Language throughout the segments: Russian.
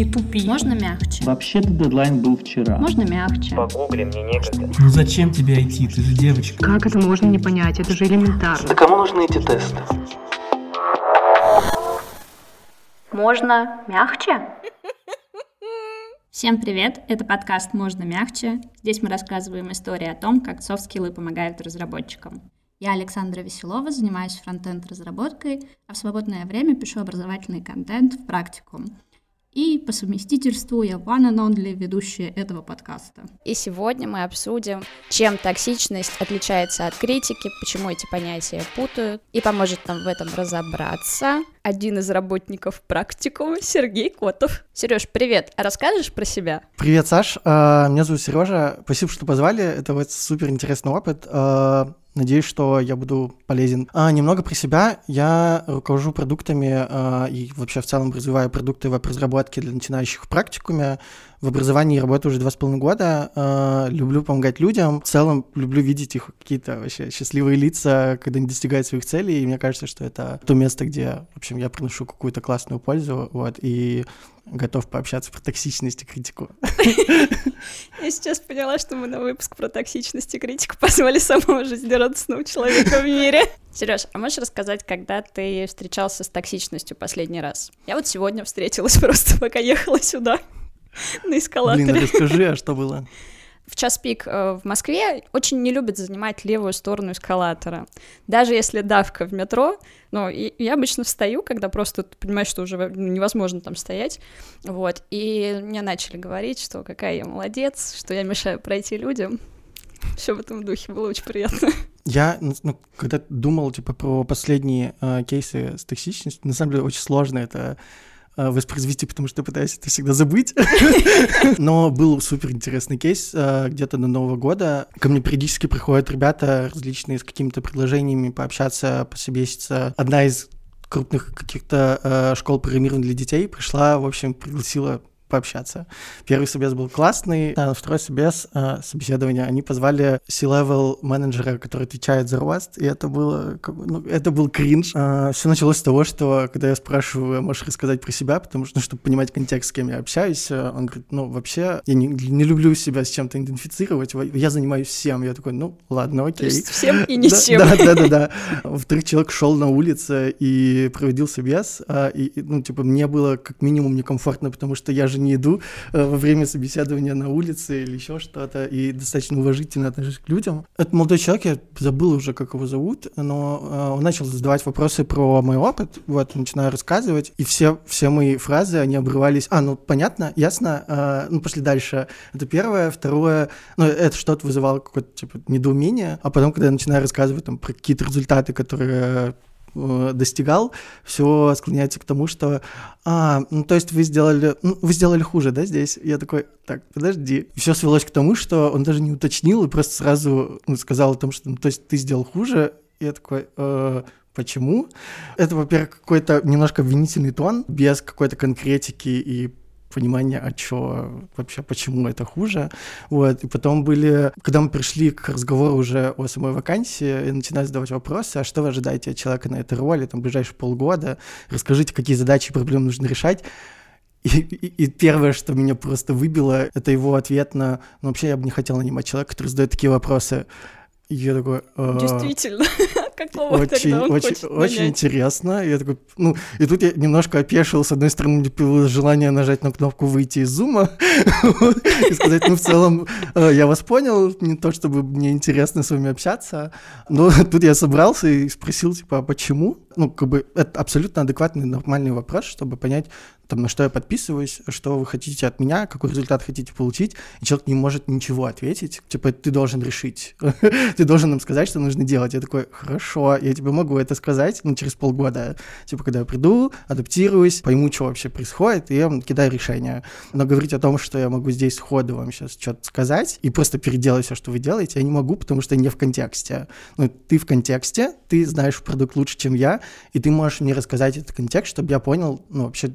Не тупи. Можно мягче? Вообще-то дедлайн был вчера. Можно мягче? Погугли, мне некогда. Ну зачем тебе IT? Ты же девочка. Как это можно не понять? Это же элементарно. Да кому нужны эти тесты? Можно мягче? Всем привет! Это подкаст «Можно мягче». Здесь мы рассказываем истории о том, как софт-скиллы помогают разработчикам. Я Александра Веселова, занимаюсь фронтенд-разработкой, а в свободное время пишу образовательный контент в практикум. И по совместительству я one and only ведущая этого подкаста. И сегодня мы обсудим, чем токсичность отличается от критики, почему эти понятия путают, и поможет нам в этом разобраться один из работников практикума Сергей Котов. Сереж, привет! А расскажешь про себя? Привет, Саш. А, меня зовут Сережа. Спасибо, что позвали. Это вот супер интересный опыт. Надеюсь, что я буду полезен. А, немного про себя. Я руковожу продуктами а, и вообще в целом развиваю продукты веб-разработки для начинающих в практикуме. В образовании работаю уже два с половиной года. А, люблю помогать людям. В целом люблю видеть их какие-то вообще счастливые лица, когда они достигают своих целей. И мне кажется, что это то место, где, в общем, я приношу какую-то классную пользу. Вот, и готов пообщаться про токсичность и критику. Я сейчас поняла, что мы на выпуск про токсичность и критику позвали самого жизнерадостного человека в мире. Сереж, а можешь рассказать, когда ты встречался с токсичностью последний раз? Я вот сегодня встретилась просто, пока ехала сюда на эскалаторе. Блин, расскажи, а что было? В час пик э, в Москве очень не любят занимать левую сторону эскалатора. Даже если давка в метро, ну, я обычно встаю, когда просто понимаешь, что уже невозможно там стоять, вот, и мне начали говорить, что какая я молодец, что я мешаю пройти людям. Все в этом духе было очень приятно. Я, ну, когда думал, типа, про последние э, кейсы с токсичностью, на самом деле очень сложно это воспроизвести, потому что пытаюсь это всегда забыть. Но был супер интересный кейс э, где-то до Нового года. Ко мне периодически приходят ребята различные с какими-то предложениями пообщаться, пособеситься. Одна из крупных каких-то э, школ программирования для детей пришла, в общем, пригласила пообщаться. Первый собес был классный, а второй собес, а, собеседование, они позвали C-level менеджера, который отвечает за рост, и это было, ну, это был кринж. А, все началось с того, что когда я спрашиваю, можешь рассказать про себя, потому что, ну, чтобы понимать контекст, с кем я общаюсь, а, он говорит, ну, вообще, я не, не люблю себя с чем-то идентифицировать, я занимаюсь всем. Я такой, ну, ладно, окей. То есть всем и не всем. Да, да, да, да. Во-вторых, человек шел на улице и проводил собес, а, и, ну, типа, мне было как минимум некомфортно, потому что я же не иду э, во время собеседования на улице или еще что-то, и достаточно уважительно отношусь к людям. Это молодой человек, я забыл уже, как его зовут, но э, он начал задавать вопросы про мой опыт, вот, начинаю рассказывать, и все, все мои фразы, они обрывались, а, ну, понятно, ясно, э, ну, пошли дальше. Это первое. Второе, ну, это что-то вызывало какое-то, типа, недоумение, а потом, когда я начинаю рассказывать там про какие-то результаты, которые достигал, все склоняется к тому, что, а, ну, то есть вы сделали, ну, вы сделали хуже, да, здесь? Я такой, так, подожди. Все свелось к тому, что он даже не уточнил и просто сразу ну, сказал о том, что, ну, то есть ты сделал хуже. Я такой, э, почему? Это, во-первых, какой-то немножко обвинительный тон, без какой-то конкретики и понимание, а что вообще, почему это хуже. Вот. И потом были, когда мы пришли к разговору уже о самой вакансии, и начинали задавать вопросы, а что вы ожидаете от человека на этой роли, там, ближайшие полгода, расскажите, какие задачи и проблемы нужно решать. И, и, и первое, что меня просто выбило, это его ответ на, ну, вообще я бы не хотел нанимать человека, который задает такие вопросы. И я такой... Э, Действительно. Какого очень, тогда он очень, хочет очень интересно. Я такой, ну, и тут я немножко опешил. С одной стороны, появилось желание нажать на кнопку «Выйти из зума» и сказать, ну, в целом, э, я вас понял, не то, чтобы мне интересно с вами общаться. Но тут я собрался и спросил, типа, а почему? Ну, как бы, это абсолютно адекватный, нормальный вопрос, чтобы понять, там, на что я подписываюсь, что вы хотите от меня, какой результат хотите получить, и человек не может ничего ответить, типа, ты должен решить, ты должен нам сказать, что нужно делать. Я такой, хорошо, я тебе могу это сказать, ну, через полгода, типа, когда я приду, адаптируюсь, пойму, что вообще происходит, и я кидаю решение. Но говорить о том, что я могу здесь сходу вам сейчас что-то сказать и просто переделать все, что вы делаете, я не могу, потому что не в контексте. Ну, ты в контексте, ты знаешь продукт лучше, чем я, и ты можешь мне рассказать этот контекст, чтобы я понял, ну, вообще,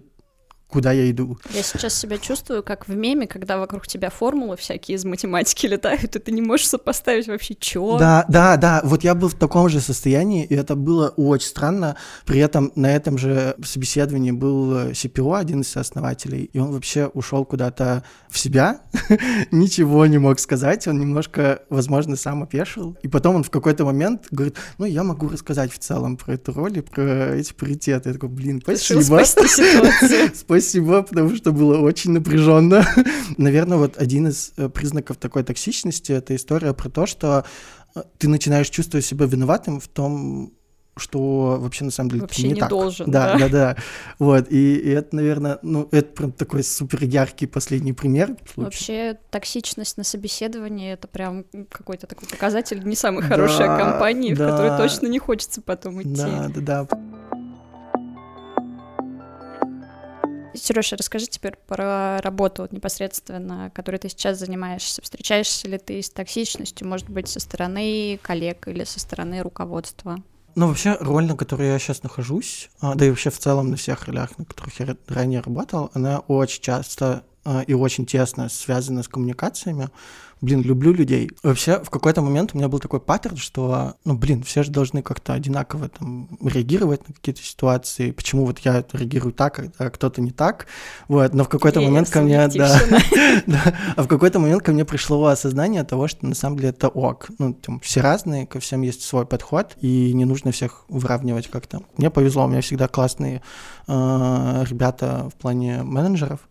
куда я иду. Я сейчас себя чувствую, как в меме, когда вокруг тебя формулы всякие из математики летают, и ты не можешь сопоставить вообще чё. Да, да, да, вот я был в таком же состоянии, и это было очень странно. При этом на этом же собеседовании был CPO, один из основателей, и он вообще ушел куда-то в себя, ничего не мог сказать, он немножко, возможно, сам опешил. И потом он в какой-то момент говорит, ну, я могу рассказать в целом про эту роль и про эти паритеты. Я такой, блин, спасибо. спасти ситуацию. Спасибо, потому что было очень напряженно. Наверное, вот один из э, признаков такой токсичности это история про то, что э, ты начинаешь чувствовать себя виноватым в том, что вообще на самом деле ты Вообще не, не так. должен, Да, да. да, да. Вот, и, и это, наверное, ну, это прям такой супер яркий последний пример. Вообще, токсичность на собеседовании — это прям какой-то такой показатель не самой хорошей Да, компании, в да. которую точно не хочется потом идти. Да, да, да. Сережа, расскажи теперь про работу вот непосредственно, которой ты сейчас занимаешься. Встречаешься ли ты с токсичностью, может быть, со стороны коллег или со стороны руководства? Ну, вообще, роль, на которой я сейчас нахожусь, а, да и вообще в целом на всех ролях, на которых я ра- ранее работал, она очень часто а, и очень тесно связана с коммуникациями. Блин, люблю людей. Вообще, в какой-то момент у меня был такой паттерн, что, ну, блин, все же должны как-то одинаково там реагировать на какие-то ситуации. Почему вот я реагирую так, а кто-то не так? Вот, но в какой-то момент ко мне, да, да, а в какой-то момент ко мне пришло осознание того, что на самом деле это ок. Ну, там, все разные, ко всем есть свой подход, и не нужно всех выравнивать как-то. Мне повезло, у меня всегда классные э, ребята в плане менеджеров,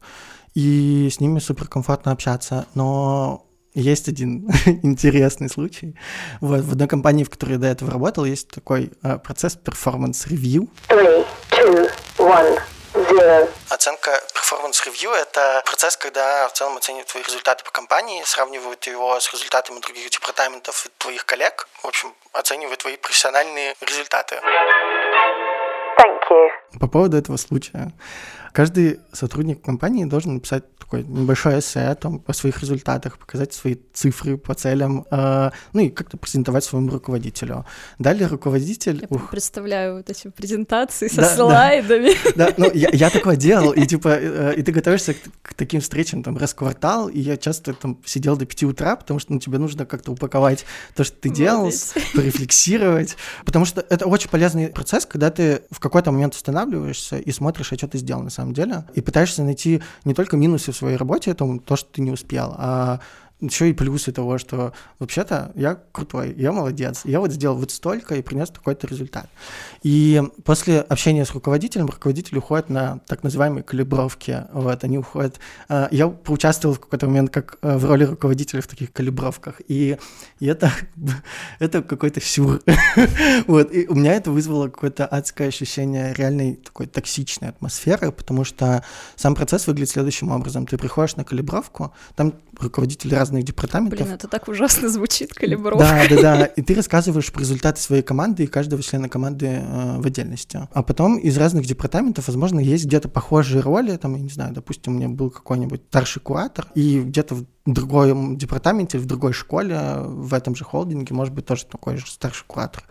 и с ними супер комфортно общаться, но есть один интересный случай. Вот, в одной компании, в которой я до этого работал, есть такой э, процесс performance review, Three, two, one, zero. Оценка performance review — это процесс, когда в целом оценивают твои результаты по компании, сравнивают его с результатами других департаментов и твоих коллег. В общем, оценивают твои профессиональные результаты. Thank you. По поводу этого случая. Каждый сотрудник компании должен написать такое небольшое эссе о, том, о своих результатах, показать свои цифры по целям, э, ну и как-то презентовать своему руководителю. Далее руководитель... Я ух, представляю вот эти презентации со Да, да. слайдами. Да, ну я, я такое делал, и типа, э, и ты готовишься к, к таким встречам там раз в квартал, и я часто там сидел до 5 утра, потому что ну, тебе нужно как-то упаковать то, что ты делал, порефлексировать, потому что это очень полезный процесс, когда ты в какой-то момент останавливаешься и смотришь, а что ты сделал на самом деле, и пытаешься найти не только минусы в своей работе, там, то, что ты не успел, а еще и плюсы того, что вообще-то я крутой, я молодец, я вот сделал вот столько и принес такой-то результат. И после общения с руководителем, руководитель уходит на так называемые калибровки. Вот, они уходят. а, Я поучаствовал в какой-то момент как а, в роли руководителя в таких калибровках. И, и это, это какой-то сюр. Вот, и у меня это вызвало какое-то адское ощущение реальной такой токсичной атмосферы, потому что сам процесс выглядит следующим образом. Ты приходишь на калибровку, там руководители разных департаментов. Блин, это так ужасно звучит, калибровка. Да, да, да. И ты рассказываешь про результаты своей команды и каждого члена команды э, в отдельности. А потом из разных департаментов, возможно, есть где-то похожие роли. Там, я не знаю, допустим, у меня был какой-нибудь старший куратор, и где-то в другом департаменте, в другой школе, в этом же холдинге, может быть, тоже такой же старший куратор.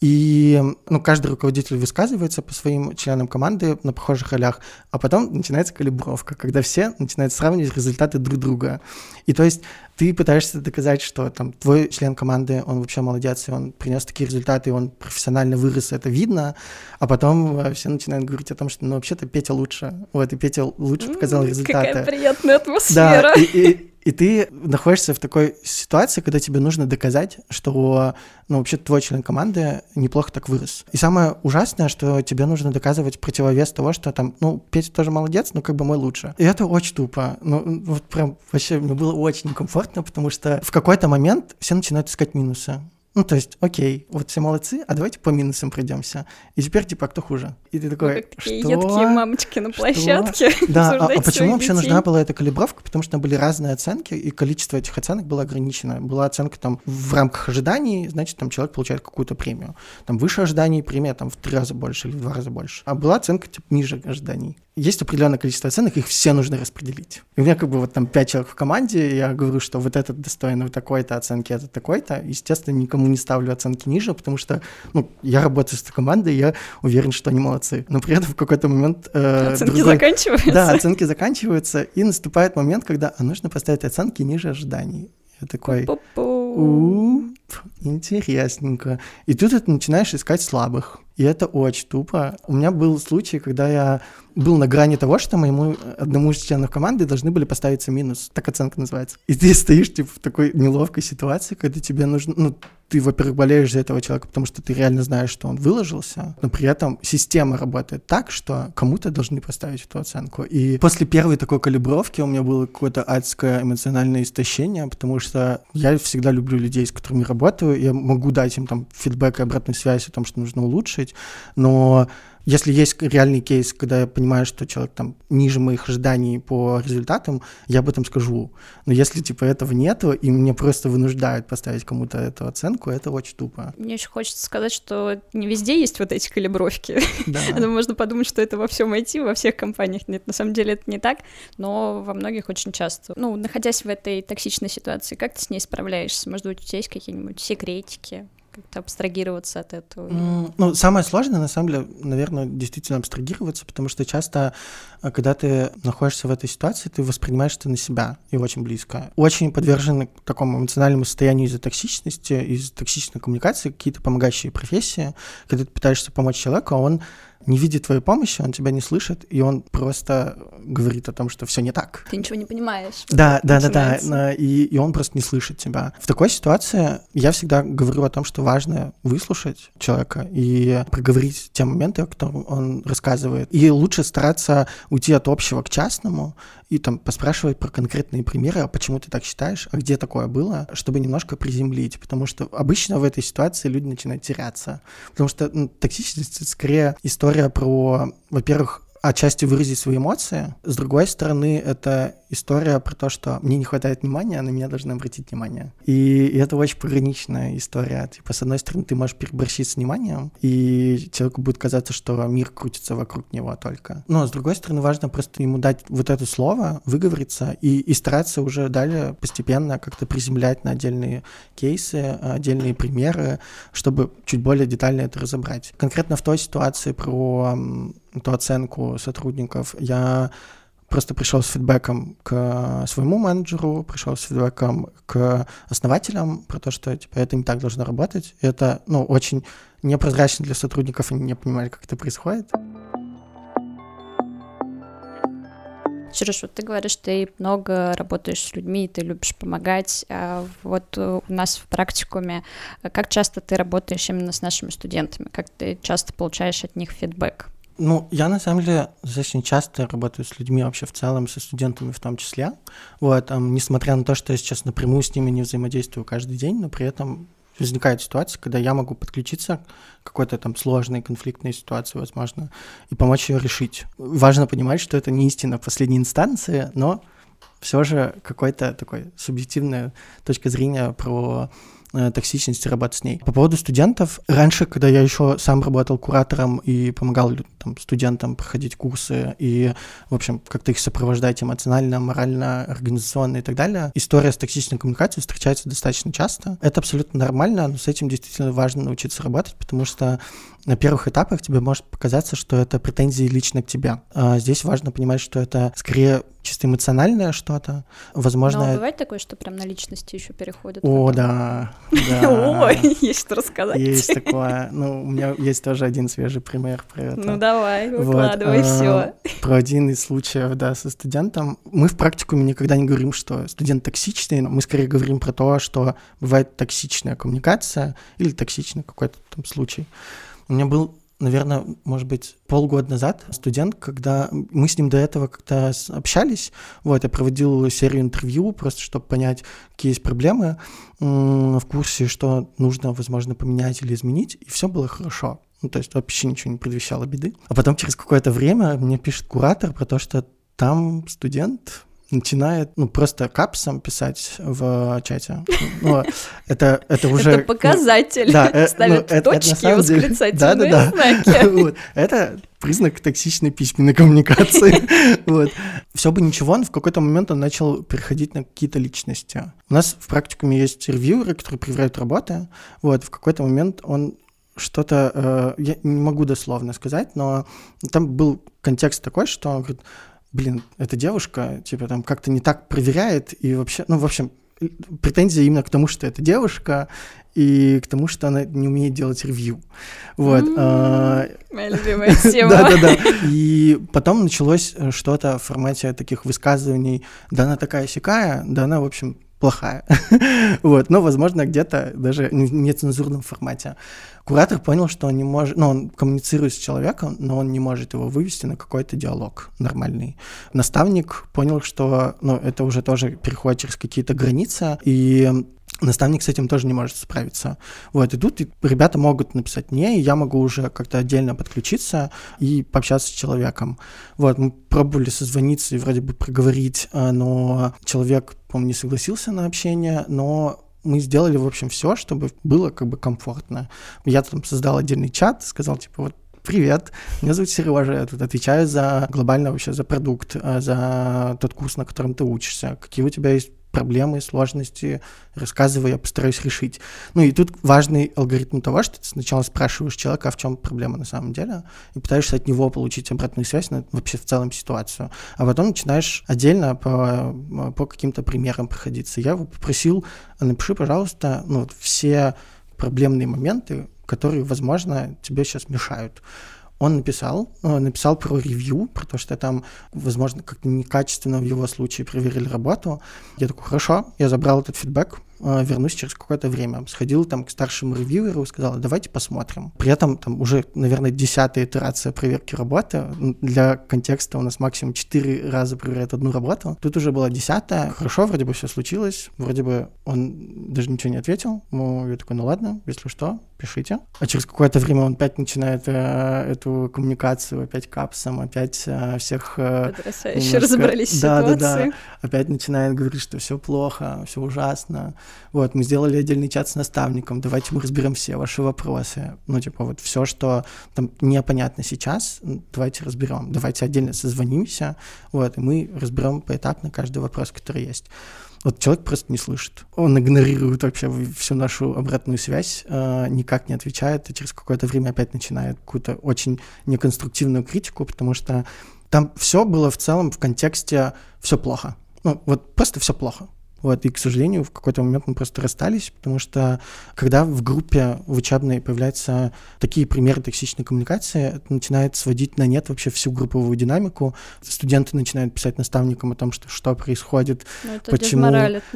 И ну, каждый руководитель высказывается по своим членам команды на похожих ролях, а потом начинается калибровка, когда все начинают сравнивать результаты друг друга. И то есть ты пытаешься доказать, что там твой член команды, он вообще молодец, и он принес такие результаты, и он профессионально вырос, это видно, а потом э, все начинают говорить о том, что ну вообще-то Петя лучше, вот, и Петя лучше показал результаты. Какая приятная Да, атмосфера. и, и- и ты находишься в такой ситуации, когда тебе нужно доказать, что, ну, вообще твой член команды неплохо так вырос. И самое ужасное, что тебе нужно доказывать противовес того, что там, ну, Петя тоже молодец, но как бы мой лучше. И это очень тупо. Ну, вот прям вообще мне было очень некомфортно, потому что в какой-то момент все начинают искать минусы. Ну, то есть, окей, вот все молодцы, а давайте по минусам пройдемся. И теперь, типа, а кто хуже? И ты такой, как такие что? едкие мамочки на Что? площадке. Да, а- а, почему вообще детей. нужна была эта калибровка? Потому что были разные оценки, и количество этих оценок было ограничено. Была оценка там в рамках ожиданий, значит, там человек получает какую-то премию. Там выше ожиданий премия там в три раза больше или в два раза больше. А была оценка типа ниже ожиданий. Есть определенное количество оценок, их все нужно распределить. И у меня как бы вот там пять человек в команде, и я говорю, что вот этот достоин вот такой-то оценки, этот такой-то. Естественно, никому не ставлю оценки ниже, потому что, ну, я работаю с этой командой, и я уверен, что они молодцы. Но при этом в какой-то момент... э, Оценки другой- заканчиваются. Да, оценки заканчиваются, и наступает момент, когда а нужно поставить оценки ниже ожиданий. Я такой... интересненько. И тут ты начинаешь искать слабых. И это очень тупо. У меня был случай, когда я был на грани того, что моему одному из членов команды должны были поставиться минус. Так оценка называется. И ты стоишь типа, в такой неловкой ситуации, когда тебе нужно... Ну, ты, во-первых, болеешь за этого человека, потому что ты реально знаешь, что он выложился, но при этом система работает так, что кому-то должны поставить эту оценку. И после первой такой калибровки у меня было какое-то адское эмоциональное истощение, потому что я всегда люблю людей, с которыми работаю, я могу дать им там фидбэк и обратную связь о том, что нужно улучшить, но если есть реальный кейс, когда я понимаю, что человек там ниже моих ожиданий по результатам, я об этом скажу. Но если типа этого нету, и мне просто вынуждают поставить кому-то эту оценку, это очень тупо. Мне еще хочется сказать, что не везде есть вот эти калибровки. Да. Можно подумать, что это во всем IT, во всех компаниях. Нет, на самом деле это не так, но во многих очень часто. Ну, находясь в этой токсичной ситуации, как ты с ней справляешься? Может быть, у тебя есть какие-нибудь секретики? Как-то абстрагироваться от этого? Ну, самое сложное, на самом деле, наверное, действительно абстрагироваться, потому что часто, а, когда ты находишься в этой ситуации, ты воспринимаешь это на себя и очень близко. Очень подвержены такому эмоциональному состоянию из-за токсичности, из-за токсичной коммуникации, какие-то помогающие профессии, когда ты пытаешься помочь человеку, а он не видит твоей помощи, он тебя не слышит, и он просто говорит о том, что все не так. Ты ничего не понимаешь. Да, да, да, да. И, и он просто не слышит тебя. В такой ситуации я всегда говорю о том, что важно выслушать человека и проговорить те моменты, о которых он рассказывает. И лучше стараться уйти от общего к частному и там поспрашивать про конкретные примеры, а почему ты так считаешь, а где такое было, чтобы немножко приземлить. Потому что обычно в этой ситуации люди начинают теряться. Потому что ну, токсичность — это скорее история про, во-первых, отчасти выразить свои эмоции. С другой стороны, это история про то, что мне не хватает внимания, а на меня должны обратить внимание. И, это очень пограничная история. Типа, с одной стороны, ты можешь переборщить с вниманием, и человеку будет казаться, что мир крутится вокруг него только. Но, с другой стороны, важно просто ему дать вот это слово, выговориться, и, и стараться уже далее постепенно как-то приземлять на отдельные кейсы, отдельные примеры, чтобы чуть более детально это разобрать. Конкретно в той ситуации про эту оценку сотрудников я просто пришел с фидбэком к своему менеджеру, пришел с фидбэком к основателям про то, что типа, это не так должно работать. Это ну, очень непрозрачно для сотрудников, они не понимали, как это происходит. Сереж, вот ты говоришь, ты много работаешь с людьми, ты любишь помогать. А вот э, у нас в практикуме, э, как часто ты работаешь именно с нашими студентами? Как ты часто получаешь от них фидбэк? Ну, я на самом деле достаточно часто работаю с людьми вообще в целом, со студентами в том числе. Вот, эм, несмотря на то, что я сейчас напрямую с ними не взаимодействую каждый день, но при этом возникает ситуация, когда я могу подключиться к какой-то там сложной конфликтной ситуации, возможно, и помочь ее решить. Важно понимать, что это не истина последней инстанции, но все же какой-то такой субъективная точка зрения про э, токсичность и работу с ней. По поводу студентов, раньше, когда я еще сам работал куратором и помогал там, студентам проходить курсы и, в общем, как-то их сопровождать эмоционально, морально, организационно и так далее, история с токсичной коммуникацией встречается достаточно часто. Это абсолютно нормально, но с этим действительно важно научиться работать, потому что на первых этапах тебе может показаться, что это претензии лично к тебе. А здесь важно понимать, что это скорее чисто эмоциональное что-то. Возможно, Но бывает такое, что прям на личности еще переходит? о, да. Ой, есть что рассказать. Есть такое. Ну, у меня есть тоже один свежий пример про это. Ну давай, выкладывай а, все. Про один из случаев, да, со студентом. Мы в практикуме никогда не говорим, что студент токсичный, но мы скорее говорим про то, что бывает токсичная коммуникация или токсичный какой-то там случай. У меня был наверное, может быть, полгода назад студент, когда мы с ним до этого как-то общались, вот, я проводил серию интервью, просто чтобы понять, какие есть проблемы в курсе, что нужно, возможно, поменять или изменить, и все было хорошо. Ну, то есть вообще ничего не предвещало беды. А потом через какое-то время мне пишет куратор про то, что там студент начинает, ну, просто капсом писать в чате. Ну, это, это уже... Это показатель. Да, э, ну, Ставят это- это на точки деле- восклицательные Да-да-да. знаки. Вот. Это признак токсичной письменной коммуникации. Вот. Все бы ничего, но в какой-то момент он начал переходить на какие-то личности. У нас в практикуме есть ревьюеры, которые проверяют работы. Вот, в какой-то момент он что-то, э, я не могу дословно сказать, но там был контекст такой, что он говорит, блин, эта девушка, типа, там как-то не так проверяет, и вообще, ну, в общем, претензия именно к тому, что это девушка, и к тому, что она не умеет делать ревью. Вот. а, Моя любимая тема. Да-да-да. И потом началось э, что-то в формате таких высказываний, да она такая сякая, да она, в общем, плохая. вот, но, возможно, где-то даже в нецензурном формате. Куратор понял, что он не может, ну, он коммуницирует с человеком, но он не может его вывести на какой-то диалог нормальный. Наставник понял, что, ну, это уже тоже переходит через какие-то границы, и наставник с этим тоже не может справиться. Вот, и ребята могут написать мне, и я могу уже как-то отдельно подключиться и пообщаться с человеком. Вот, мы пробовали созвониться и вроде бы проговорить, а, но человек, по-моему, не согласился на общение, но мы сделали, в общем, все, чтобы было как бы комфортно. Я там создал отдельный чат, сказал, типа, вот Привет, меня зовут Сережа, я тут отвечаю за глобально вообще за продукт, а, за тот курс, на котором ты учишься. Какие у тебя есть проблемы, сложности, рассказывай, я постараюсь решить. Ну и тут важный алгоритм того, что ты сначала спрашиваешь человека, а в чем проблема на самом деле, и пытаешься от него получить обратную связь на вообще в целом ситуацию. А потом начинаешь отдельно по, по каким-то примерам проходиться. Я его попросил, напиши, пожалуйста, ну, вот все проблемные моменты, которые, возможно, тебе сейчас мешают он написал, э, написал про ревью, про то, что там, возможно, как-то некачественно в его случае проверили работу. Я такой, хорошо, я забрал этот фидбэк, вернусь через какое-то время. Сходил там к старшему ревьюеру и сказал, давайте посмотрим. При этом там уже, наверное, десятая итерация проверки работы. Для контекста у нас максимум четыре раза проверяют одну работу. Тут уже была десятая. Хорошо, вроде бы все случилось. Вроде бы он даже ничего не ответил. Ну, я такой, ну ладно, если что, пишите. А через какое-то время он опять начинает э, эту коммуникацию, опять капсом, опять э, всех... Э, Потрясающе немножко- разобрались да, да, ситуации. да. Опять начинает говорить, что все плохо, все ужасно. Вот, мы сделали отдельный чат с наставником, давайте мы разберем все ваши вопросы. Ну, типа, вот все, что там непонятно сейчас, давайте разберем. Давайте отдельно созвонимся, вот, и мы разберем поэтапно каждый вопрос, который есть. Вот человек просто не слышит. Он игнорирует вообще всю нашу обратную связь, э, никак не отвечает, и через какое-то время опять начинает какую-то очень неконструктивную критику, потому что там все было в целом в контексте все плохо. Ну, вот просто все плохо. Вот, и, к сожалению, в какой-то момент мы просто расстались, потому что когда в группе в учебной появляются такие примеры токсичной коммуникации, это начинает сводить на нет вообще всю групповую динамику. Студенты начинают писать наставникам о том, что, что происходит, Ну, Почему-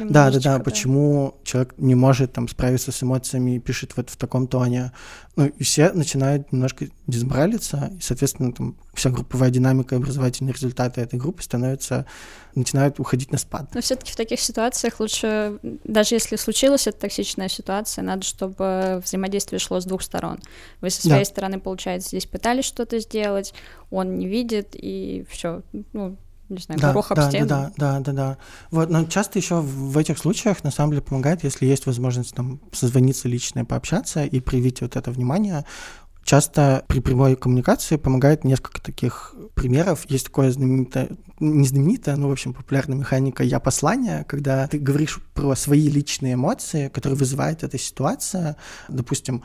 да, да, да, почему человек не может там справиться с эмоциями и пишет вот в таком тоне. Ну, и все начинают немножко дезморалиться, и, соответственно, там вся групповая динамика и образовательные результаты этой группы становятся, начинают уходить на спад. Но все-таки в таких ситуациях лучше, даже если случилась эта токсичная ситуация, надо, чтобы взаимодействие шло с двух сторон. Вы со Да. своей стороны, получается, здесь пытались что-то сделать, он не видит, и все, ну, не знаю, горох об да, стену. да, да, да, да. Вот, но часто еще в этих случаях на самом деле помогает, если есть возможность там созвониться лично и пообщаться и проявить вот это внимание. Часто при прямой коммуникации помогает несколько таких примеров. Есть такое знаменитое, не знаменитое, но, в общем, популярная механика «я послание», когда ты говоришь про свои личные эмоции, которые вызывает эта ситуация. Допустим,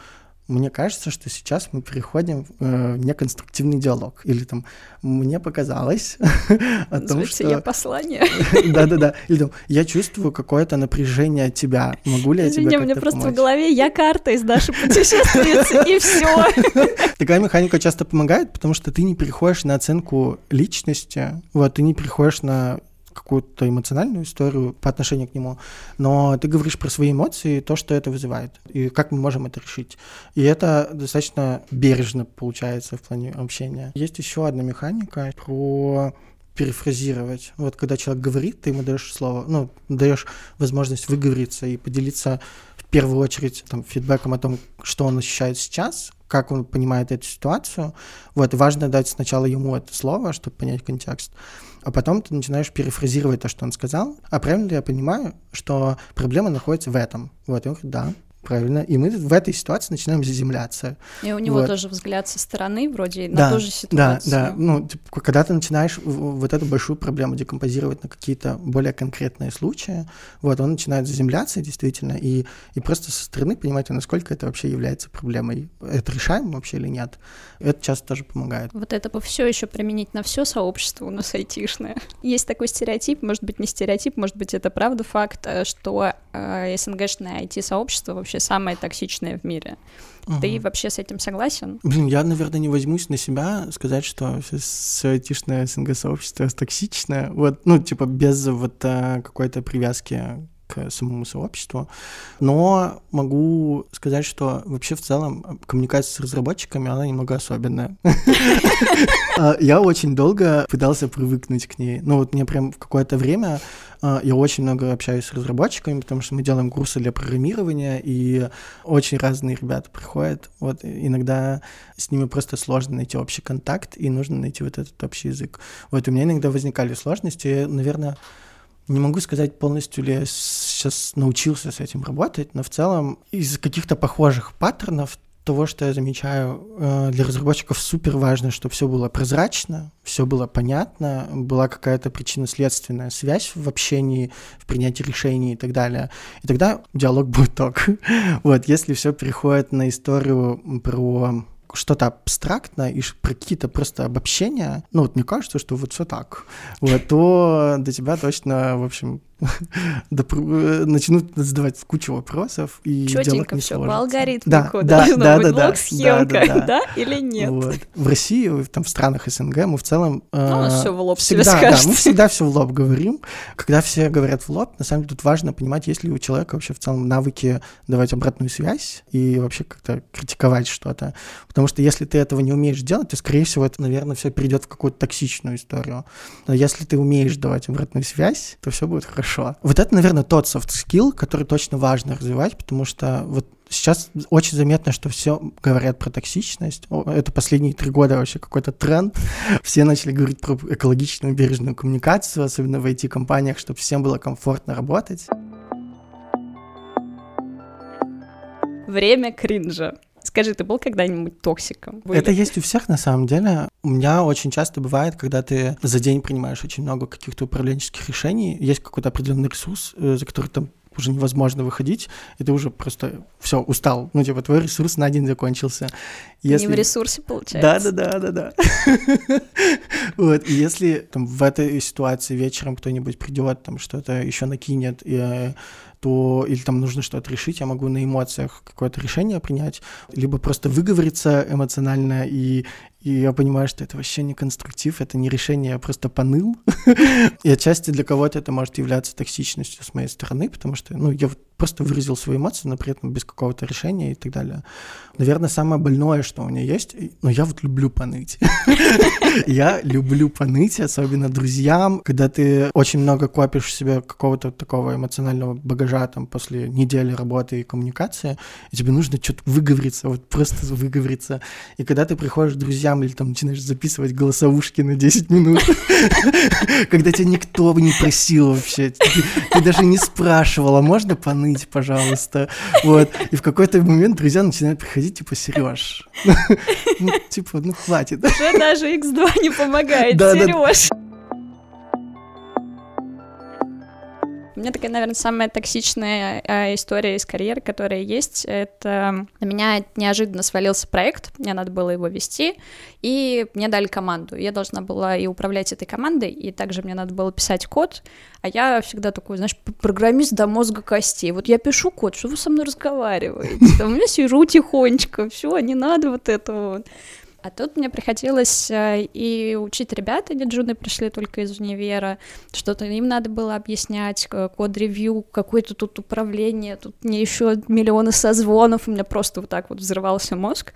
мне кажется, что сейчас мы переходим в э, неконструктивный диалог. Или там мне показалось о том, что... «Я послание». Да-да-да. Или там, я чувствую какое-то напряжение от тебя. Могу ли я тебе как-то мне просто в голове я карта из нашей путешественницы, и все. Такая механика часто помогает, потому что ты не переходишь на оценку личности, вот, ты не переходишь на какую-то эмоциональную историю по отношению к нему, но ты говоришь про свои эмоции, и то, что это вызывает, и как мы можем это решить. И это достаточно бережно получается в плане общения. Есть еще одна механика про перефразировать. Вот когда человек говорит, ты ему даешь слово, ну, даешь возможность выговориться и поделиться в первую очередь там, фидбэком о том, что он ощущает сейчас, как он понимает эту ситуацию. Вот, важно дать сначала ему это слово, чтобы понять контекст, а потом ты начинаешь перефразировать то, что он сказал. А правильно я понимаю, что проблема находится в этом? Вот, и он говорит, да, правильно, и мы в этой ситуации начинаем заземляться. И у него Вот. тоже взгляд со стороны вроде на Да, ту же Да, ситуацию. да, ну, типа, когда ты начинаешь вот эту большую проблему декомпозировать на какие-то более конкретные случаи, вот, он начинает заземляться действительно, и, и просто со стороны понимать, насколько это вообще является проблемой. Это решаем вообще или нет? Это часто тоже помогает. Вот это бы все еще применить на все сообщество у нас айтишное. Есть такой стереотип, может быть, не стереотип, может быть, это правда факт, э, что э, СНГшное IT-сообщество вообще самое токсичное в мире. Ты Мгм. вообще с этим согласен? Блин, я, наверное, не возьмусь на себя сказать, что все айтишное СНГ-сообщество токсичное. Вот, ну, типа, без вот а, какой-то привязки к самому сообществу. Но могу сказать, что вообще в целом коммуникация с разработчиками, она немного особенная. А, Я очень долго пытался привыкнуть к ней. Ну, вот мне прям в какое-то время а, я очень много общаюсь с разработчиками, потому что мы делаем курсы для программирования, и очень разные ребята приходят. Вот иногда с ними просто сложно найти общий контакт, и нужно найти вот этот общий язык. Вот у меня иногда возникали сложности, наверное, не могу сказать полностью ли я сейчас научился с этим работать, но в целом из каких-то похожих паттернов того, что я замечаю, э, для разработчиков супер важно, чтобы все было прозрачно, все было понятно, была какая-то причинно-следственная связь в общении, в принятии решений и так далее. И тогда диалог будет ток. Вот, если все переходит на историю про что-то абстрактное и про какие-то просто обобщения, ну вот мне кажется, что вот все так, вот, то до тебя точно, в общем, начнут задавать кучу вопросов, и Четенько все, по алгоритму Да, кода да, должно да, быть да, да, да, да, да или нет? Вот. В России, там в странах СНГ мы в целом... э, всё в лоб всегда, да, мы всегда все в лоб говорим. Когда все говорят в лоб, на самом деле тут важно понимать, есть ли у человека вообще в целом навыки давать обратную связь и вообще как-то критиковать что-то. Потому что если ты этого не умеешь делать, то, скорее всего, это, наверное, все перейдет в какую-то токсичную историю. Но если ты умеешь давать обратную связь, то все будет хорошо. Вот это, наверное, тот soft skill, который точно важно развивать, потому что вот Сейчас очень заметно, что все говорят про токсичность. О, Это последние три года вообще какой-то тренд. Все начали говорить про экологичную бережную коммуникацию, особенно в IT-компаниях, чтобы всем было комфортно работать. Время кринжа. Скажи, ты был когда-нибудь токсиком? Были? Это есть у всех на самом деле. У меня очень часто бывает, когда ты за день принимаешь очень много каких-то управленческих решений, есть какой-то определенный ресурс, э, за который там уже невозможно выходить, и ты уже просто все устал. Ну, типа, твой ресурс на день закончился. Не в ресурсе, получается. Да, да, да, да, да. Вот, и если там в этой ситуации вечером кто-нибудь придет, там что-то еще накинет, и, э, то или там нужно что-то решить, я могу на эмоциях какое-то решение принять, либо просто выговориться эмоционально, и, и я понимаю, что это вообще не конструктив, это не решение, я просто поныл. И отчасти для кого-то это может являться токсичностью с моей стороны, потому что, ну, я просто выразил свои эмоции, но при этом без какого-то решения и так далее. Наверное, самое больное, что у меня есть, но я вот люблю поныть. Я люблю поныть, особенно друзьям, когда ты очень много копишь в себе какого-то такого эмоционального багажа там после недели работы и коммуникации, и тебе нужно что-то выговориться, вот просто выговориться. И когда ты приходишь к друзьям или там начинаешь записывать голосовушки на 10 минут, когда тебя никто бы не просил вообще, ты, даже не спрашивала, можно поныть, пожалуйста, вот. И в какой-то момент друзья начинают приходить, типа, Сереж, ну, типа, ну, хватит. Уже даже X2 не помогает. Сереж. У меня такая, наверное, самая токсичная э, история из карьеры, которая есть. Это на меня неожиданно свалился проект, мне надо было его вести, и мне дали команду. Я должна была и управлять этой командой, и также мне надо было писать код, а я всегда такой, знаешь, программист до мозга костей. Вот я пишу код, что вы со мной разговариваете? Там, я сижу тихонечко, все, не надо вот этого. А тут мне приходилось э, и учить ребят, они джуны пришли только из универа, что-то им надо было объяснять, код-ревью, какое-то тут управление, тут мне еще миллионы созвонов, у меня просто вот так вот взрывался мозг.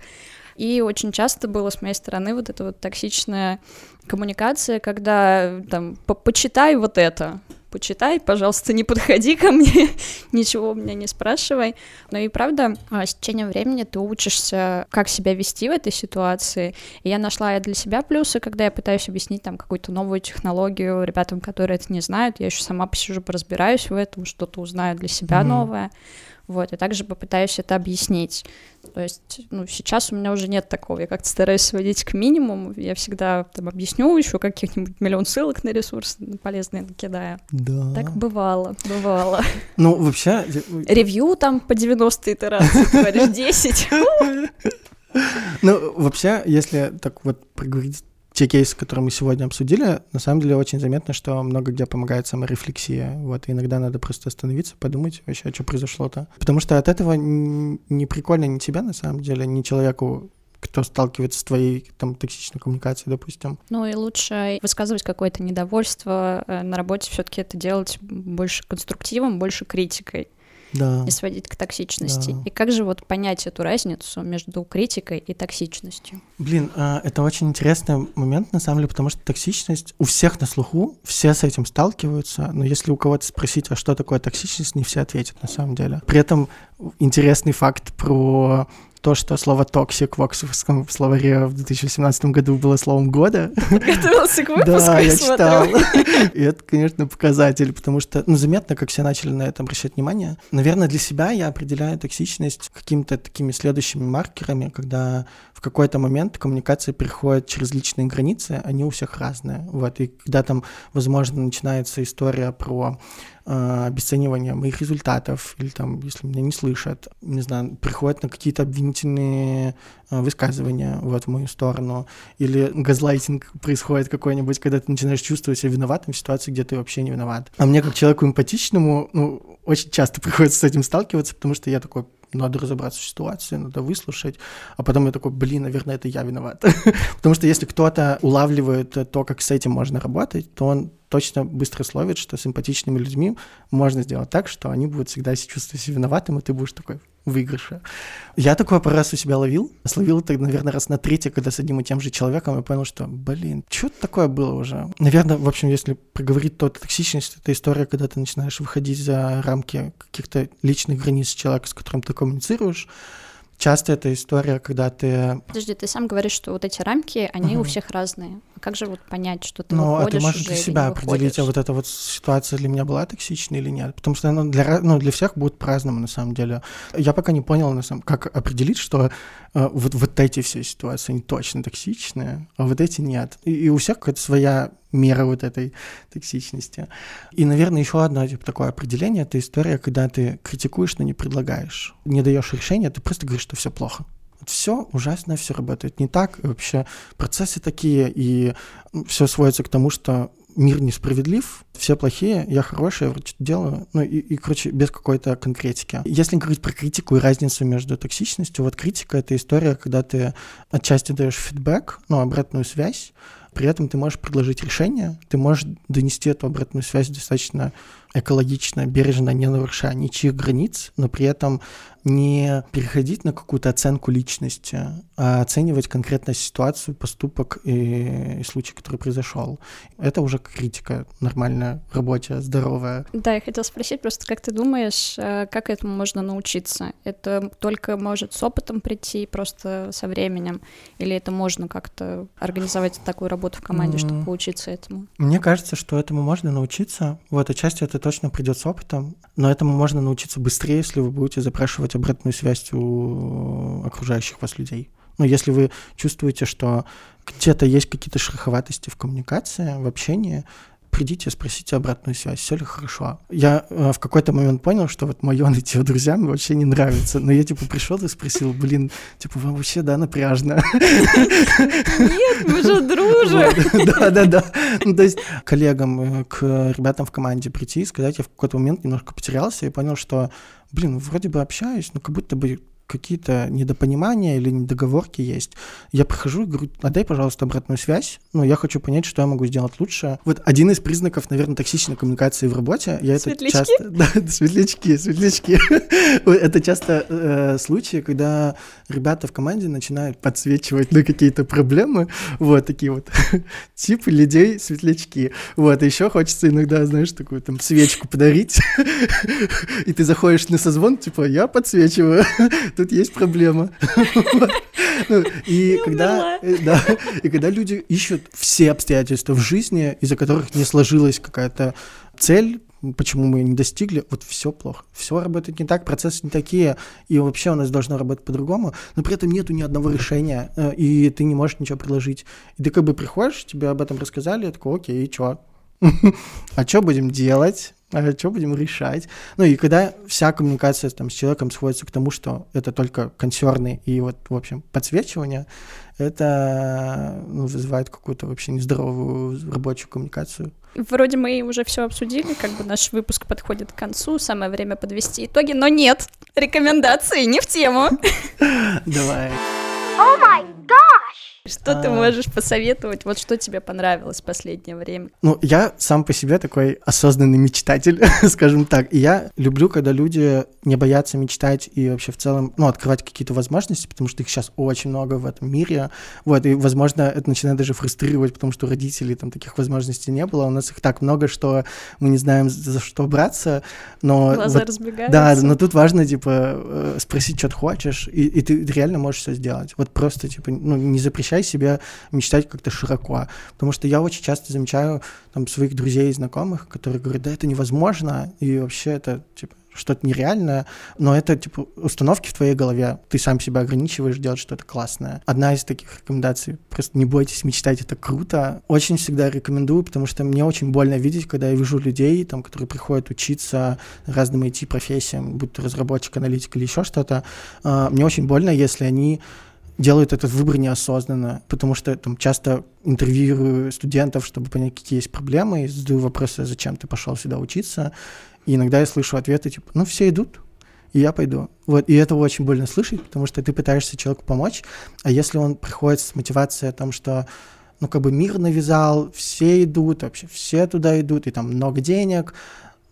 И очень часто было с моей стороны вот эта вот токсичная коммуникация, когда там «По- почитай вот это, почитай, пожалуйста, не подходи ко мне, ничего у меня не спрашивай. Но и правда, а, с течением времени ты учишься, как себя вести в этой ситуации. И я нашла для себя плюсы, когда я пытаюсь объяснить там какую-то новую технологию ребятам, которые это не знают. Я еще сама посижу, поразбираюсь в этом, что-то узнаю для себя Мгм. новое. Вот, и также попытаюсь это объяснить. То есть, ну, сейчас у меня уже нет такого. Я как-то стараюсь сводить к минимуму. Я всегда там объясню еще каких-нибудь миллион ссылок на ресурсы полезные накидаю. Да. Так бывало, бывало. Ну, вообще... Ревью там по 90 итерации, говоришь, 10. Ну, вообще, если так вот проговорить те кейсы, которые мы сегодня обсудили, на самом деле очень заметно, что много где помогает саморефлексия. Вот, и иногда надо просто остановиться, подумать вообще, что произошло-то. Потому что от этого не прикольно ни тебя, на самом деле, ни человеку, кто сталкивается с твоей там токсичной коммуникацией, допустим. Ну и лучше высказывать какое-то недовольство э, на работе, все-таки это делать больше конструктивом, больше критикой. Да. и сводить к токсичности. Да. И как же вот понять эту разницу между критикой и токсичностью? Блин, а, это очень интересный момент, на самом деле, потому что токсичность у всех на слуху, все с этим сталкиваются, но если у кого-то спросить, а что такое токсичность, не все ответят на самом деле. При этом интересный факт про то, что слово «toxic» в Оксфордском словаре в 2017 году было словом года. Готовился к выпуску, Да, я читал. И это, конечно, показатель, потому что, ну, заметно, как все начали на это обращать внимание. Наверное, для себя я определяю токсичность какими-то такими следующими маркерами, когда в какой-то момент коммуникация переходит через личные границы, они у всех разные. Вот, и когда там, возможно, начинается история про э, обесценивание моих результатов, или там, если меня не слышат, не знаю, приходят на какие-то обвинительные э, высказывания вот, в мою сторону, или газлайтинг происходит какой-нибудь, когда ты начинаешь чувствовать себя виноватым в ситуации, где ты вообще не виноват. А мне, как человеку эмпатичному, ну, очень часто приходится с этим сталкиваться, потому что я такой, надо разобраться в ситуации, надо выслушать, а потом я такой, блин, наверное, это я виноват. Потому что если кто-то улавливает то, как с этим можно работать, то он точно быстро словит, что с эмпатичными людьми можно сделать так, что они будут всегда чувствовать себя виноватым, и ты будешь такой в выигрыше. Я такой раз у себя ловил. Словил это, наверное, раз на третий, когда с одним и тем же человеком, я понял, что, блин, что такое было уже? Наверное, в общем, если проговорить, то токсичность — это история, когда ты начинаешь выходить за рамки каких-то личных границ человека, с которым ты коммуницируешь. Часто это история, когда ты Подожди, ты сам говоришь, что вот эти рамки, они у Мгм. всех разные. Как же вот понять, что ты Ну, а ты можешь для себя определить, а вот эта вот ситуация для меня была токсичной или нет. Потому что она для, ну, для всех будет по-разному, на самом деле. Я пока не понял, на самом, как определить, что э, вот, вот эти все ситуации, они точно токсичные, а вот эти нет. И, и у всех какая-то своя мера вот этой токсичности. И, наверное, еще одно типа, такое определение — это история, когда ты критикуешь, но не предлагаешь. Не даешь решения, ты просто говоришь, что все плохо. Все ужасно, все работает не так. И вообще процессы такие, и все сводится к тому, что мир несправедлив, все плохие, я хороший, я вроде что-то делаю, ну и, и, короче, без какой-то конкретики. Если говорить про критику и разницу между токсичностью, вот критика — это история, когда ты отчасти даешь фидбэк, ну, обратную связь, при этом ты можешь предложить решение, ты можешь донести эту обратную связь достаточно экологично, бережно, не нарушая ничьих границ, но при этом не переходить на какую-то оценку личности, а оценивать конкретно ситуацию, поступок и, и случай, который произошел. Это уже критика нормальная, рабочая, здоровая. Да, я хотела спросить просто, как ты думаешь, э, как этому можно научиться? Это только может с опытом прийти, просто со временем? Или это можно как-то организовать такую работу в команде, чтобы поучиться этому? Мне кажется, что этому можно научиться. Вот, отчасти это точно придет с опытом, но этому можно научиться быстрее, если вы будете запрашивать обратную связь у окружающих вас людей. Ну, если вы чувствуете, что где-то есть какие-то шероховатости в коммуникации, в общении, придите, спросите обратную связь, все ли хорошо. Я э, в какой-то момент понял, что вот мое нытье друзьям вообще не нравится. Но я типа пришел и спросил, блин, типа вам вообще, да, напряжно. Нет, мы же дружим! Да, да, да. Ну, то есть коллегам, э, к ребятам в команде прийти и сказать, я в какой-то момент немножко потерялся и понял, что, блин, вроде бы общаюсь, но как будто бы какие-то недопонимания или недоговорки есть. Я прихожу и говорю, отдай, пожалуйста, обратную связь. Ну, я хочу понять, что я могу сделать лучше. Вот один из признаков, наверное, токсичной коммуникации в работе. Я это Светлячки? часто... Да, светлячки, светлячки. Это часто э, случаи, когда ребята в команде начинают подсвечивать на какие-то проблемы. Вот такие вот типы людей светлячки. Вот, еще хочется иногда, знаешь, такую там свечку подарить. И ты заходишь на созвон, типа, я подсвечиваю, тут есть проблема. Ну, И когда, э, да, и когда люди ищут все обстоятельства в жизни, из-за которых не сложилась какая-то цель, почему мы не достигли, вот все плохо. Все работает не так, процессы не такие, и вообще у нас должно работать по-другому, но при этом нету ни одного решения, э, и ты не можешь ничего предложить. И ты как бы приходишь, тебе об этом рассказали, я такой, окей, и чё? А что будем делать? А что будем решать? Ну и когда вся коммуникация там, с человеком сводится к тому, что это только консерны и вот, в общем, подсвечивание, это ну, вызывает какую-то вообще нездоровую рабочую коммуникацию. Вроде мы уже все обсудили, как бы наш выпуск подходит к концу, самое время подвести итоги, но нет, рекомендации не в тему. Давай. Что ты А. можешь посоветовать? Вот что тебе понравилось в последнее время? Ну, я сам по себе такой осознанный мечтатель, скажем так. И я люблю, когда люди не боятся мечтать и вообще в целом, ну, открывать какие-то возможности, потому что их сейчас очень много в этом мире. Вот, и, возможно, это начинает даже фрустрировать, потому что у родителей там таких возможностей не было. У нас их так много, что мы не знаем, за что браться. Но Глаза вот- разбегаются. да, но тут важно, типа, э, спросить, что ты хочешь, и, и ты реально можешь все сделать. Вот просто, типа, ну, не запрещай себе мечтать как-то широко. Потому что я очень часто замечаю там своих друзей и знакомых, которые говорят, да это невозможно, и вообще это, типа, что-то нереальное, но это, типа, установки в твоей голове. Ты сам себя ограничиваешь делать что-то классное. Одна из таких рекомендаций, просто не бойтесь мечтать, это круто. Очень всегда рекомендую, потому что мне очень больно видеть, когда я вижу людей, там, которые приходят учиться разным IT-профессиям, будь то разработчик, аналитик или еще что-то. А, Мне очень больно, если они делают этот выбор неосознанно, потому что там часто интервьюирую студентов, чтобы понять, какие есть проблемы, и задаю вопросы, зачем ты пошел сюда учиться, и иногда я слышу ответы, типа, ну, все идут, и я пойду. Вот, и это очень больно слышать, потому что ты пытаешься человеку помочь, а если он приходит с мотивацией о том, что ну, как бы мир навязал, все идут, вообще все туда идут, и там много денег,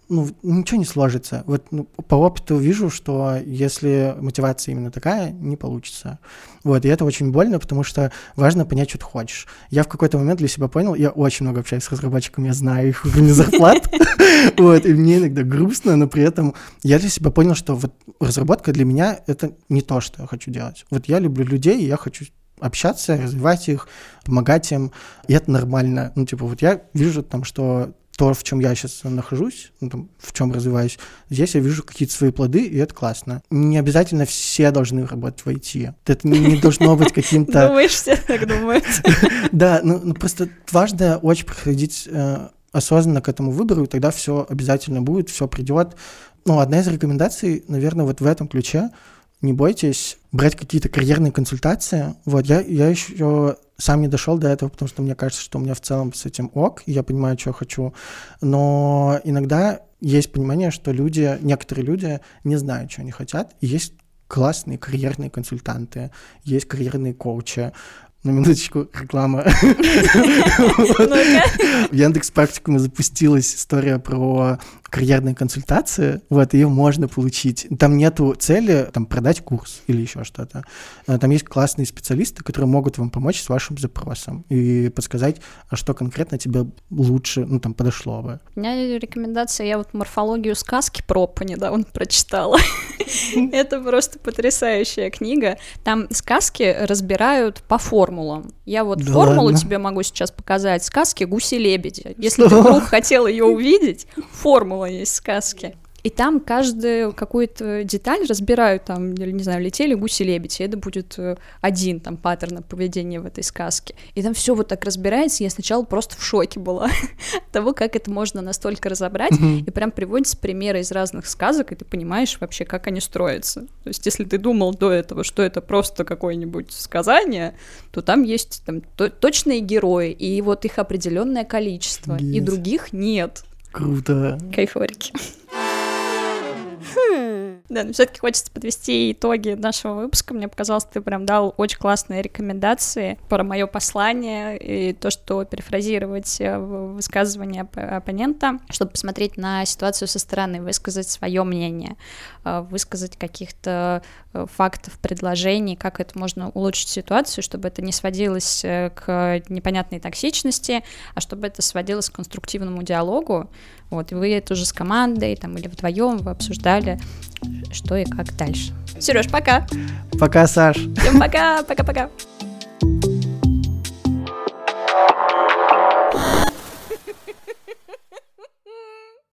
ну, ничего не сложится. Вот ну, по опыту вижу, что если мотивация именно такая, не получится. Вот, и это очень больно, потому что важно понять, что ты хочешь. Я в какой-то момент для себя понял, я очень много общаюсь с разработчиками, я знаю их уровень зарплат, вот, и мне иногда грустно, но при этом я для себя понял, что вот разработка для меня это не то, что я хочу делать. Вот я люблю людей, я хочу общаться, развивать их, помогать им, и это нормально. Ну, типа, вот я вижу там, что то, в чем я сейчас нахожусь, ну, там, в чем развиваюсь, здесь я вижу какие-то свои плоды, и это классно. Не обязательно все должны работать в IT. Это не, не должно быть каким-то... Думаешь, все так думают? Да, ну, ну, просто важно очень подходить э, осознанно к этому выбору, и тогда все обязательно будет, все придет. Ну, одна из рекомендаций, наверное, вот в этом ключе, не бойтесь брать какие-то карьерные консультации. Вот, я, я еще сам не дошел до этого, потому что мне кажется, что у меня в целом с этим ок, и я понимаю, что хочу. Но иногда есть понимание, что люди, некоторые люди не знают, что они хотят, и есть классные карьерные консультанты, есть карьерные коучи. На минуточку реклама. В Яндекс Практикуме запустилась история про карьерные консультации. Вот, ее можно получить. Там нету цели там, продать курс или еще что-то. А Там есть классные специалисты, которые могут вам помочь с вашим запросом и подсказать, а что конкретно тебе лучше, ну, там, подошло бы. У меня рекомендация, я вот морфологию сказки Пропа недавно прочитала. Это просто потрясающая книга. Там сказки разбирают по формулам. Я вот формулу тебе могу сейчас показать. Сказки гуси-лебеди. Если ты вдруг хотел ее увидеть, формула есть сказки. И там каждую какую-то деталь разбирают, там, не знаю, летели гуси-лебеди, и это будет э, один там паттерн поведения в этой сказке. И там все вот так разбирается, и я сначала просто в шоке была от того, как это можно настолько разобрать, и прям приводятся примеры из разных сказок, и ты понимаешь вообще, как они строятся. То есть, если ты думал до этого, что это просто какое-нибудь сказание, то там есть там, то- точные герои, и вот их определенное количество, и Офигеть. других нет. Круто. Кайфорики. Да, но все-таки хочется подвести итоги нашего выпуска. Мне показалось, ты прям дал очень классные рекомендации про мое послание и то, что перефразировать э, высказывание оп- оппонента, чтобы посмотреть на ситуацию со стороны, высказать свое мнение, э, высказать каких-то э, фактов, предложений, как это можно улучшить ситуацию, чтобы это не сводилось к непонятной токсичности, а чтобы это сводилось к конструктивному диалогу. Вот, вы это уже с командой там, или вдвоем вы обсуждали, что и как дальше. Сереж, пока. Пока, Саш. Всем пока, пока-пока. thank you